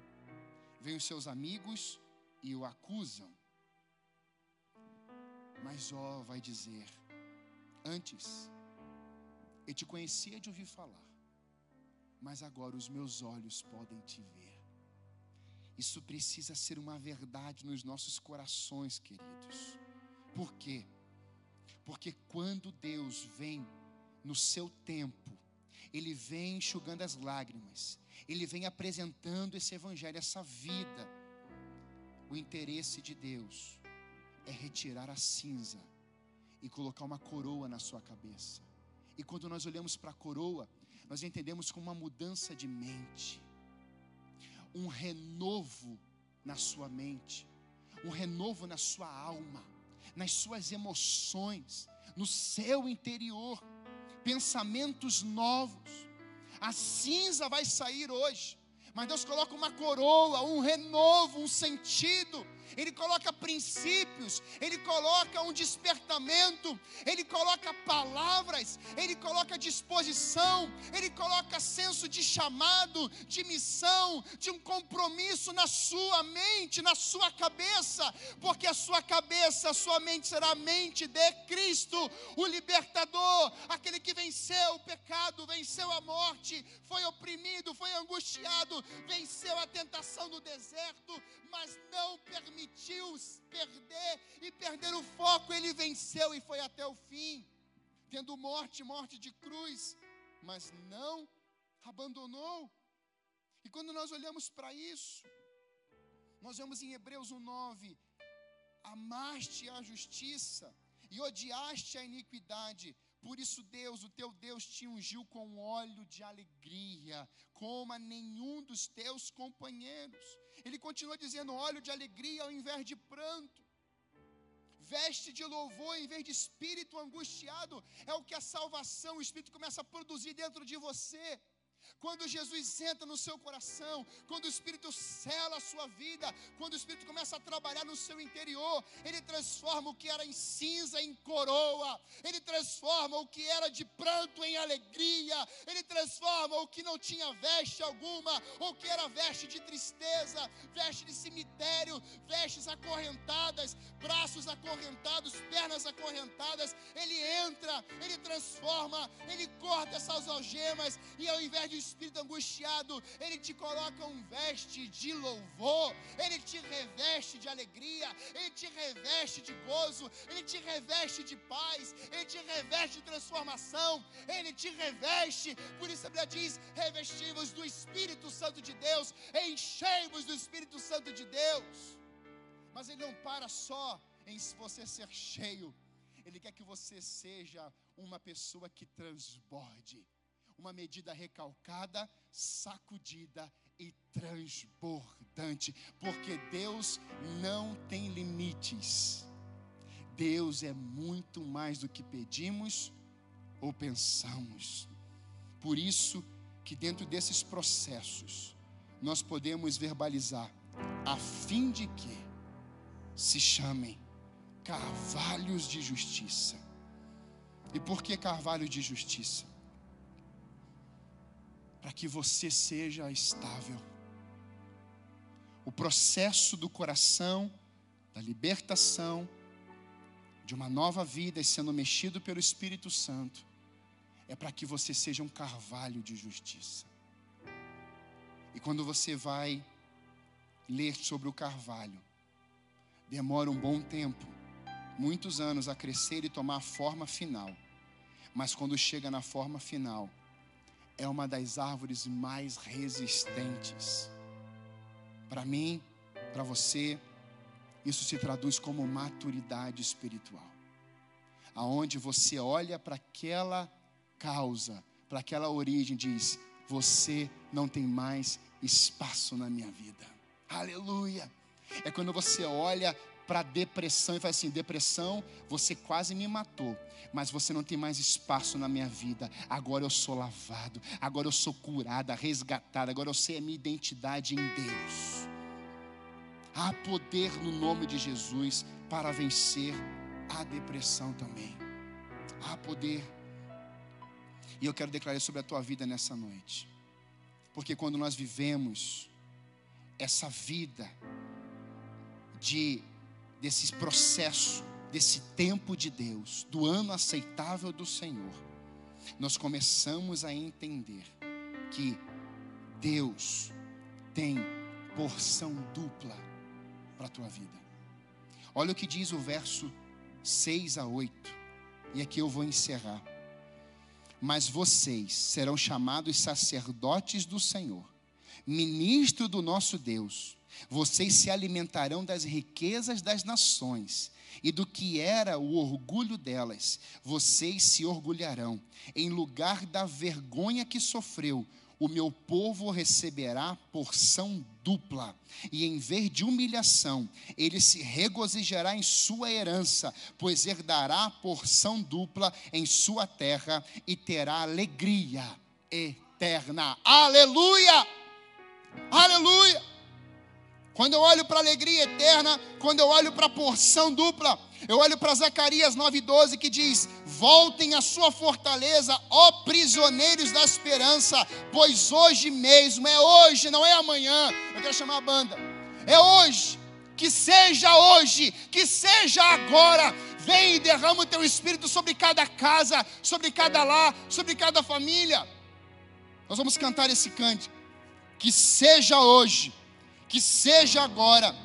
A: Vem os seus amigos e o acusam. Mas Jó vai dizer: Antes, eu te conhecia de ouvir falar, mas agora os meus olhos podem te ver. Isso precisa ser uma verdade nos nossos corações, queridos. Por quê? Porque quando Deus vem no seu tempo, Ele vem enxugando as lágrimas, Ele vem apresentando esse Evangelho, essa vida o interesse de Deus é retirar a cinza e colocar uma coroa na sua cabeça. E quando nós olhamos para a coroa, nós entendemos como uma mudança de mente, um renovo na sua mente, um renovo na sua alma, nas suas emoções, no seu interior, pensamentos novos. A cinza vai sair hoje mas Deus coloca uma coroa, um renovo, um sentido. Ele coloca princípios, ele coloca um despertamento, ele coloca palavras, ele coloca disposição, ele coloca senso de chamado, de missão, de um compromisso na sua mente, na sua cabeça, porque a sua cabeça, a sua mente será a mente de Cristo, o libertador, aquele que venceu o pecado, venceu a morte, foi oprimido, foi angustiado, venceu a tentação no deserto, mas não permitiu perder e perder o foco, ele venceu e foi até o fim, tendo morte, morte de cruz, mas não abandonou. E quando nós olhamos para isso, nós vemos em Hebreus 1:9, amaste a justiça e odiaste a iniquidade, por isso, Deus, o teu Deus, te ungiu com óleo de alegria, como a nenhum dos teus companheiros. Ele continua dizendo: óleo de alegria ao invés de pranto. Veste de louvor em vez de espírito angustiado. É o que a salvação, o espírito começa a produzir dentro de você. Quando Jesus entra no seu coração, quando o Espírito sela a sua vida, quando o Espírito começa a trabalhar no seu interior, ele transforma o que era em cinza em coroa, ele transforma o que era de pranto em alegria, ele transforma o que não tinha veste alguma, ou que era veste de tristeza, veste de cemitério, vestes acorrentadas, braços acorrentados, pernas acorrentadas. Ele entra, ele transforma, ele corta essas algemas, e ao invés de espírito angustiado, Ele te coloca um veste de louvor, Ele te reveste de alegria, Ele te reveste de gozo, Ele te reveste de paz, Ele te reveste de transformação, Ele te reveste. Por isso a Bíblia diz: revestivos do Espírito Santo de Deus, enchei-vos do Espírito Santo de Deus. Mas Ele não para só em você ser cheio, Ele quer que você seja uma pessoa que transborde uma medida recalcada, sacudida e transbordante, porque Deus não tem limites. Deus é muito mais do que pedimos ou pensamos. Por isso que dentro desses processos nós podemos verbalizar a fim de que se chamem carvalhos de justiça. E por que carvalho de justiça? Para que você seja estável. O processo do coração, da libertação, de uma nova vida e sendo mexido pelo Espírito Santo, é para que você seja um carvalho de justiça. E quando você vai ler sobre o carvalho, demora um bom tempo, muitos anos a crescer e tomar a forma final. Mas quando chega na forma final, é uma das árvores mais resistentes. Para mim, para você, isso se traduz como maturidade espiritual. Aonde você olha para aquela causa, para aquela origem, diz: Você não tem mais espaço na minha vida. Aleluia! É quando você olha para depressão e fala assim: depressão, você quase me matou, mas você não tem mais espaço na minha vida. Agora eu sou lavado, agora eu sou curada, resgatada, agora eu sei a minha identidade em Deus. Há poder no nome de Jesus para vencer a depressão também. Há poder. E eu quero declarar sobre a tua vida nessa noite. Porque quando nós vivemos essa vida de desse processo, desse tempo de Deus, do ano aceitável do Senhor, nós começamos a entender que Deus tem porção dupla para a tua vida. Olha o que diz o verso 6 a 8, e aqui eu vou encerrar. Mas vocês serão chamados sacerdotes do Senhor, ministro do nosso Deus vocês se alimentarão das riquezas das nações e do que era o orgulho delas. Vocês se orgulharão. Em lugar da vergonha que sofreu, o meu povo receberá porção dupla, e em vez de humilhação, ele se regozijará em sua herança, pois herdará porção dupla em sua terra e terá alegria eterna. Aleluia! Aleluia! Quando eu olho para a alegria eterna, quando eu olho para a porção dupla, eu olho para Zacarias 9,12 que diz: Voltem à sua fortaleza, ó prisioneiros da esperança, pois hoje mesmo, é hoje, não é amanhã. Eu quero chamar a banda. É hoje, que seja hoje, que seja agora. Vem e derrama o teu espírito sobre cada casa, sobre cada lar, sobre cada família. Nós vamos cantar esse cântico. Que seja hoje, que seja agora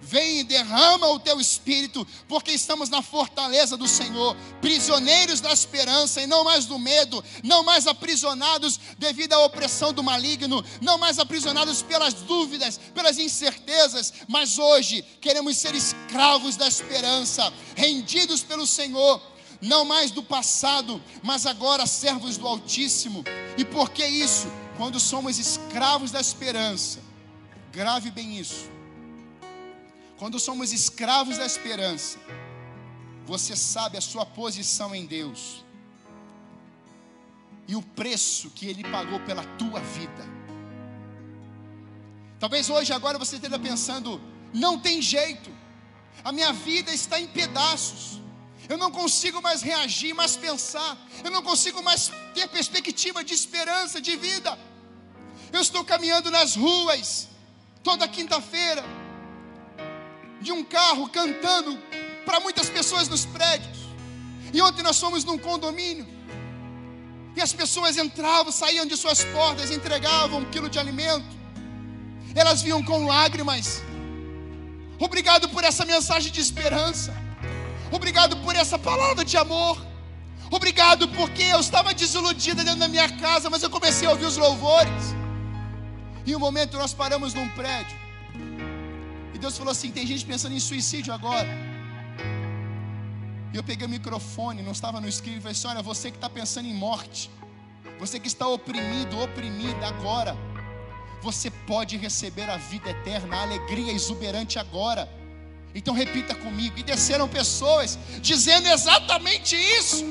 A: Vem e derrama o teu espírito, porque estamos na fortaleza do Senhor, prisioneiros da esperança e não mais do medo, não mais aprisionados devido à opressão do maligno, não mais aprisionados pelas dúvidas, pelas incertezas, mas hoje queremos ser escravos da esperança, rendidos pelo Senhor, não mais do passado, mas agora servos do Altíssimo. E por que isso? Quando somos escravos da esperança, grave bem isso quando somos escravos da esperança, você sabe a sua posição em Deus e o preço que Ele pagou pela tua vida. Talvez hoje, agora você esteja pensando: não tem jeito, a minha vida está em pedaços, eu não consigo mais reagir, mais pensar, eu não consigo mais ter perspectiva de esperança, de vida. Eu estou caminhando nas ruas toda quinta-feira de um carro cantando para muitas pessoas nos prédios. E ontem nós fomos num condomínio. E as pessoas entravam, saíam de suas portas, entregavam um quilo de alimento. Elas vinham com lágrimas. Obrigado por essa mensagem de esperança. Obrigado por essa palavra de amor. Obrigado porque eu estava desiludida dentro da minha casa, mas eu comecei a ouvir os louvores. E um momento nós paramos num prédio. E Deus falou assim: tem gente pensando em suicídio agora. E eu peguei o microfone, não estava no escrito, e falei assim: olha, você que está pensando em morte, você que está oprimido, oprimida agora, você pode receber a vida eterna, a alegria exuberante agora. Então repita comigo. E desceram pessoas dizendo exatamente isso.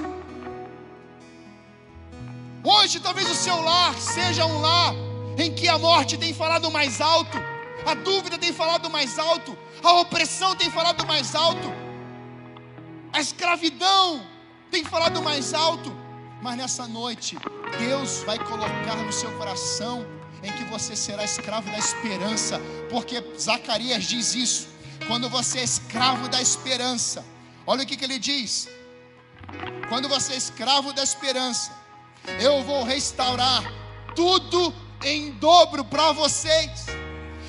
A: Hoje, talvez o seu lar seja um lar em que a morte tem falado mais alto a dúvida tem falado mais alto, a opressão tem falado mais alto, a escravidão tem falado mais alto, mas nessa noite, Deus vai colocar no seu coração em que você será escravo da esperança, porque Zacarias diz isso. Quando você é escravo da esperança, olha o que, que ele diz: quando você é escravo da esperança, eu vou restaurar tudo em dobro para vocês.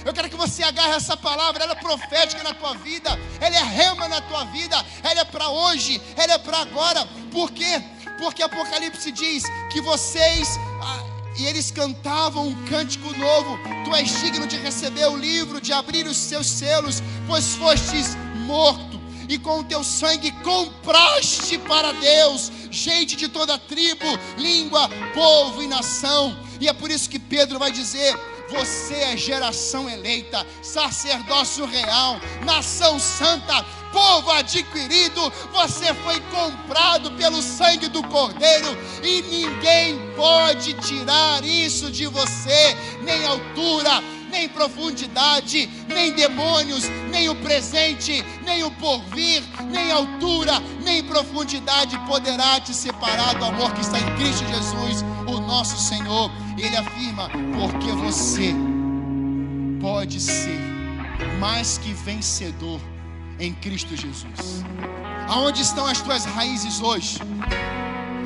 A: Eu quero que você agarre essa palavra, ela é profética na tua vida, ela é rema na tua vida, ela é para hoje, ela é para agora. Por quê? Porque Apocalipse diz que vocês. Ah, e eles cantavam um cântico novo. Tu és digno de receber o livro, de abrir os seus selos, pois fostes morto e com o teu sangue compraste para Deus gente de toda tribo, língua, povo e nação. E é por isso que Pedro vai dizer: você é geração eleita, sacerdócio real, nação santa, povo adquirido. Você foi comprado pelo sangue do Cordeiro e ninguém pode tirar isso de você, nem altura, nem profundidade, nem demônios, nem o presente, nem o porvir, nem altura, nem profundidade poderá te separar do amor que está em Cristo Jesus, o nosso Senhor. Ele afirma: porque você pode ser mais que vencedor em Cristo Jesus. Aonde estão as tuas raízes hoje?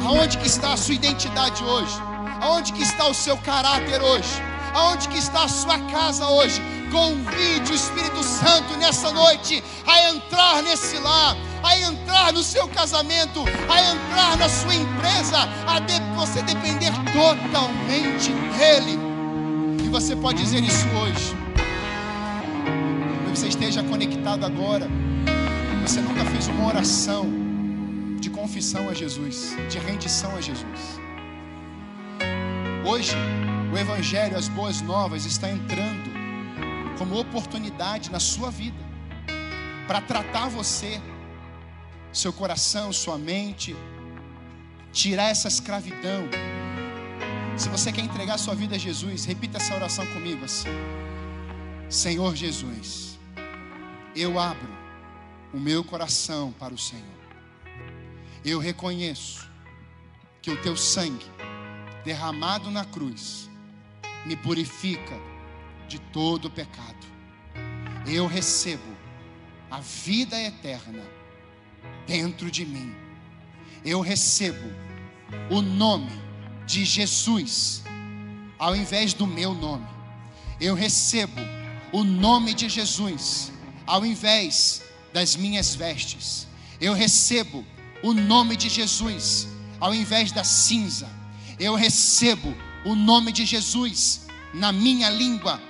A: Aonde que está a sua identidade hoje? Aonde que está o seu caráter hoje? Aonde que está a sua casa hoje? Convide o Espírito Santo nessa noite a entrar nesse lar, a entrar no seu casamento, a entrar na sua empresa, a de você depender totalmente dele. E você pode dizer isso hoje. Que você esteja conectado agora. Você nunca fez uma oração de confissão a Jesus, de rendição a Jesus. Hoje, o Evangelho, as boas novas, está entrando como oportunidade na sua vida para tratar você, seu coração, sua mente, tirar essa escravidão. Se você quer entregar sua vida a Jesus, repita essa oração comigo assim. Senhor Jesus, eu abro o meu coração para o Senhor. Eu reconheço que o teu sangue derramado na cruz me purifica de todo pecado. Eu recebo a vida eterna dentro de mim. Eu recebo o nome de Jesus ao invés do meu nome. Eu recebo o nome de Jesus ao invés das minhas vestes. Eu recebo o nome de Jesus ao invés da cinza. Eu recebo o nome de Jesus na minha língua.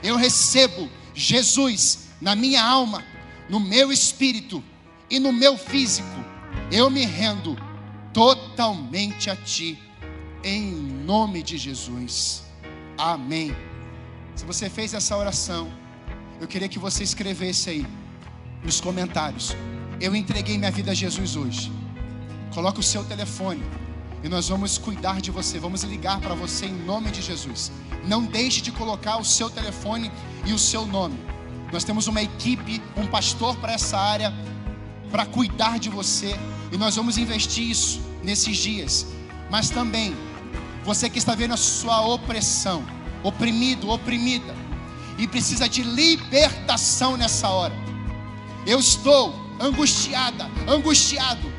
A: Eu recebo Jesus na minha alma, no meu espírito e no meu físico. Eu me rendo totalmente a Ti, em nome de Jesus. Amém. Se você fez essa oração, eu queria que você escrevesse aí nos comentários. Eu entreguei minha vida a Jesus hoje. Coloque o seu telefone e nós vamos cuidar de você. Vamos ligar para você em nome de Jesus. Não deixe de colocar o seu telefone e o seu nome. Nós temos uma equipe, um pastor para essa área, para cuidar de você. E nós vamos investir isso nesses dias. Mas também, você que está vendo a sua opressão, oprimido, oprimida, e precisa de libertação nessa hora. Eu estou angustiada, angustiado.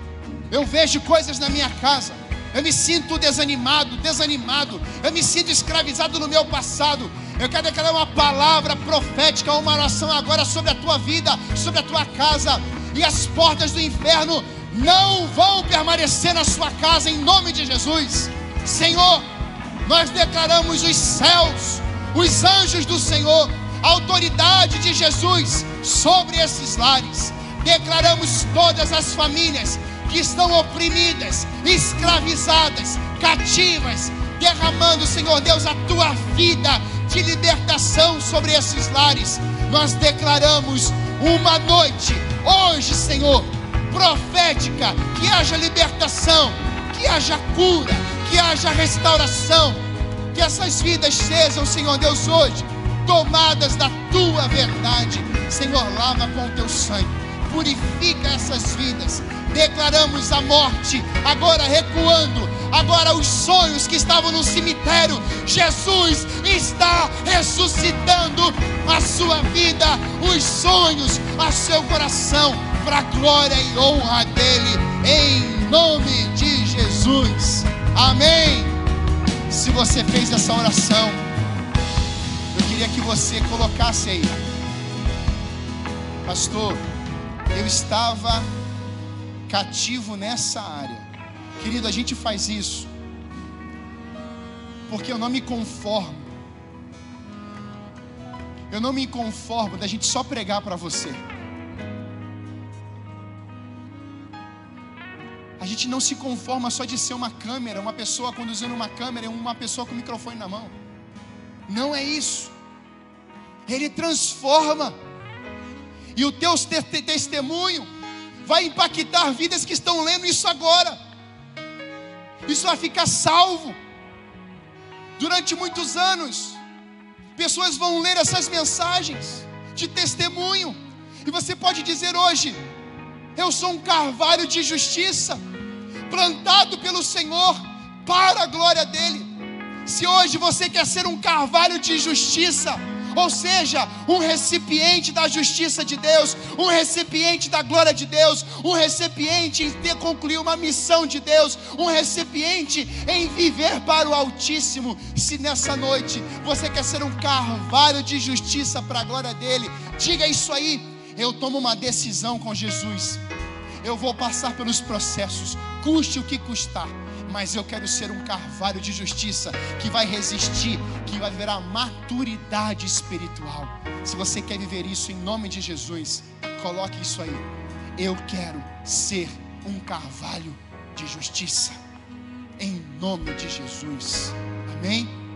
A: Eu vejo coisas na minha casa. Eu me sinto desanimado, desanimado. Eu me sinto escravizado no meu passado. Eu quero declarar uma palavra profética, uma oração agora sobre a tua vida, sobre a tua casa. E as portas do inferno não vão permanecer na sua casa em nome de Jesus. Senhor, nós declaramos os céus, os anjos do Senhor, a autoridade de Jesus sobre esses lares. Declaramos todas as famílias que estão oprimidas, escravizadas, cativas, derramando, Senhor Deus, a tua vida de libertação sobre esses lares. Nós declaramos uma noite, hoje, Senhor, profética, que haja libertação, que haja cura, que haja restauração, que essas vidas sejam, Senhor Deus, hoje tomadas da tua verdade. Senhor, lava com o teu sangue, purifica essas vidas. Declaramos a morte, agora recuando, agora os sonhos que estavam no cemitério. Jesus está ressuscitando a sua vida, os sonhos, a seu coração, para a glória e honra dele, em nome de Jesus. Amém. Se você fez essa oração, eu queria que você colocasse aí, Pastor, eu estava cativo nessa área. Querido, a gente faz isso porque eu não me conformo. Eu não me conformo da gente só pregar para você. Gente não se conforma só de ser uma câmera, uma pessoa conduzindo uma câmera e uma pessoa com o microfone na mão. Não é isso. Ele transforma. E o teu testemunho vai impactar vidas que estão lendo isso agora. Isso vai ficar salvo durante muitos anos. Pessoas vão ler essas mensagens de testemunho. E você pode dizer hoje: Eu sou um carvalho de justiça plantado pelo Senhor para a glória dele. Se hoje você quer ser um carvalho de justiça, ou seja, um recipiente da justiça de Deus, um recipiente da glória de Deus, um recipiente em ter concluído uma missão de Deus, um recipiente em viver para o Altíssimo. Se nessa noite você quer ser um carvalho de justiça para a glória dele, diga isso aí. Eu tomo uma decisão com Jesus. Eu vou passar pelos processos, custe o que custar, mas eu quero ser um carvalho de justiça que vai resistir, que vai viver a maturidade espiritual. Se você quer viver isso em nome de Jesus, coloque isso aí. Eu quero ser um carvalho de justiça, em nome de Jesus. Amém?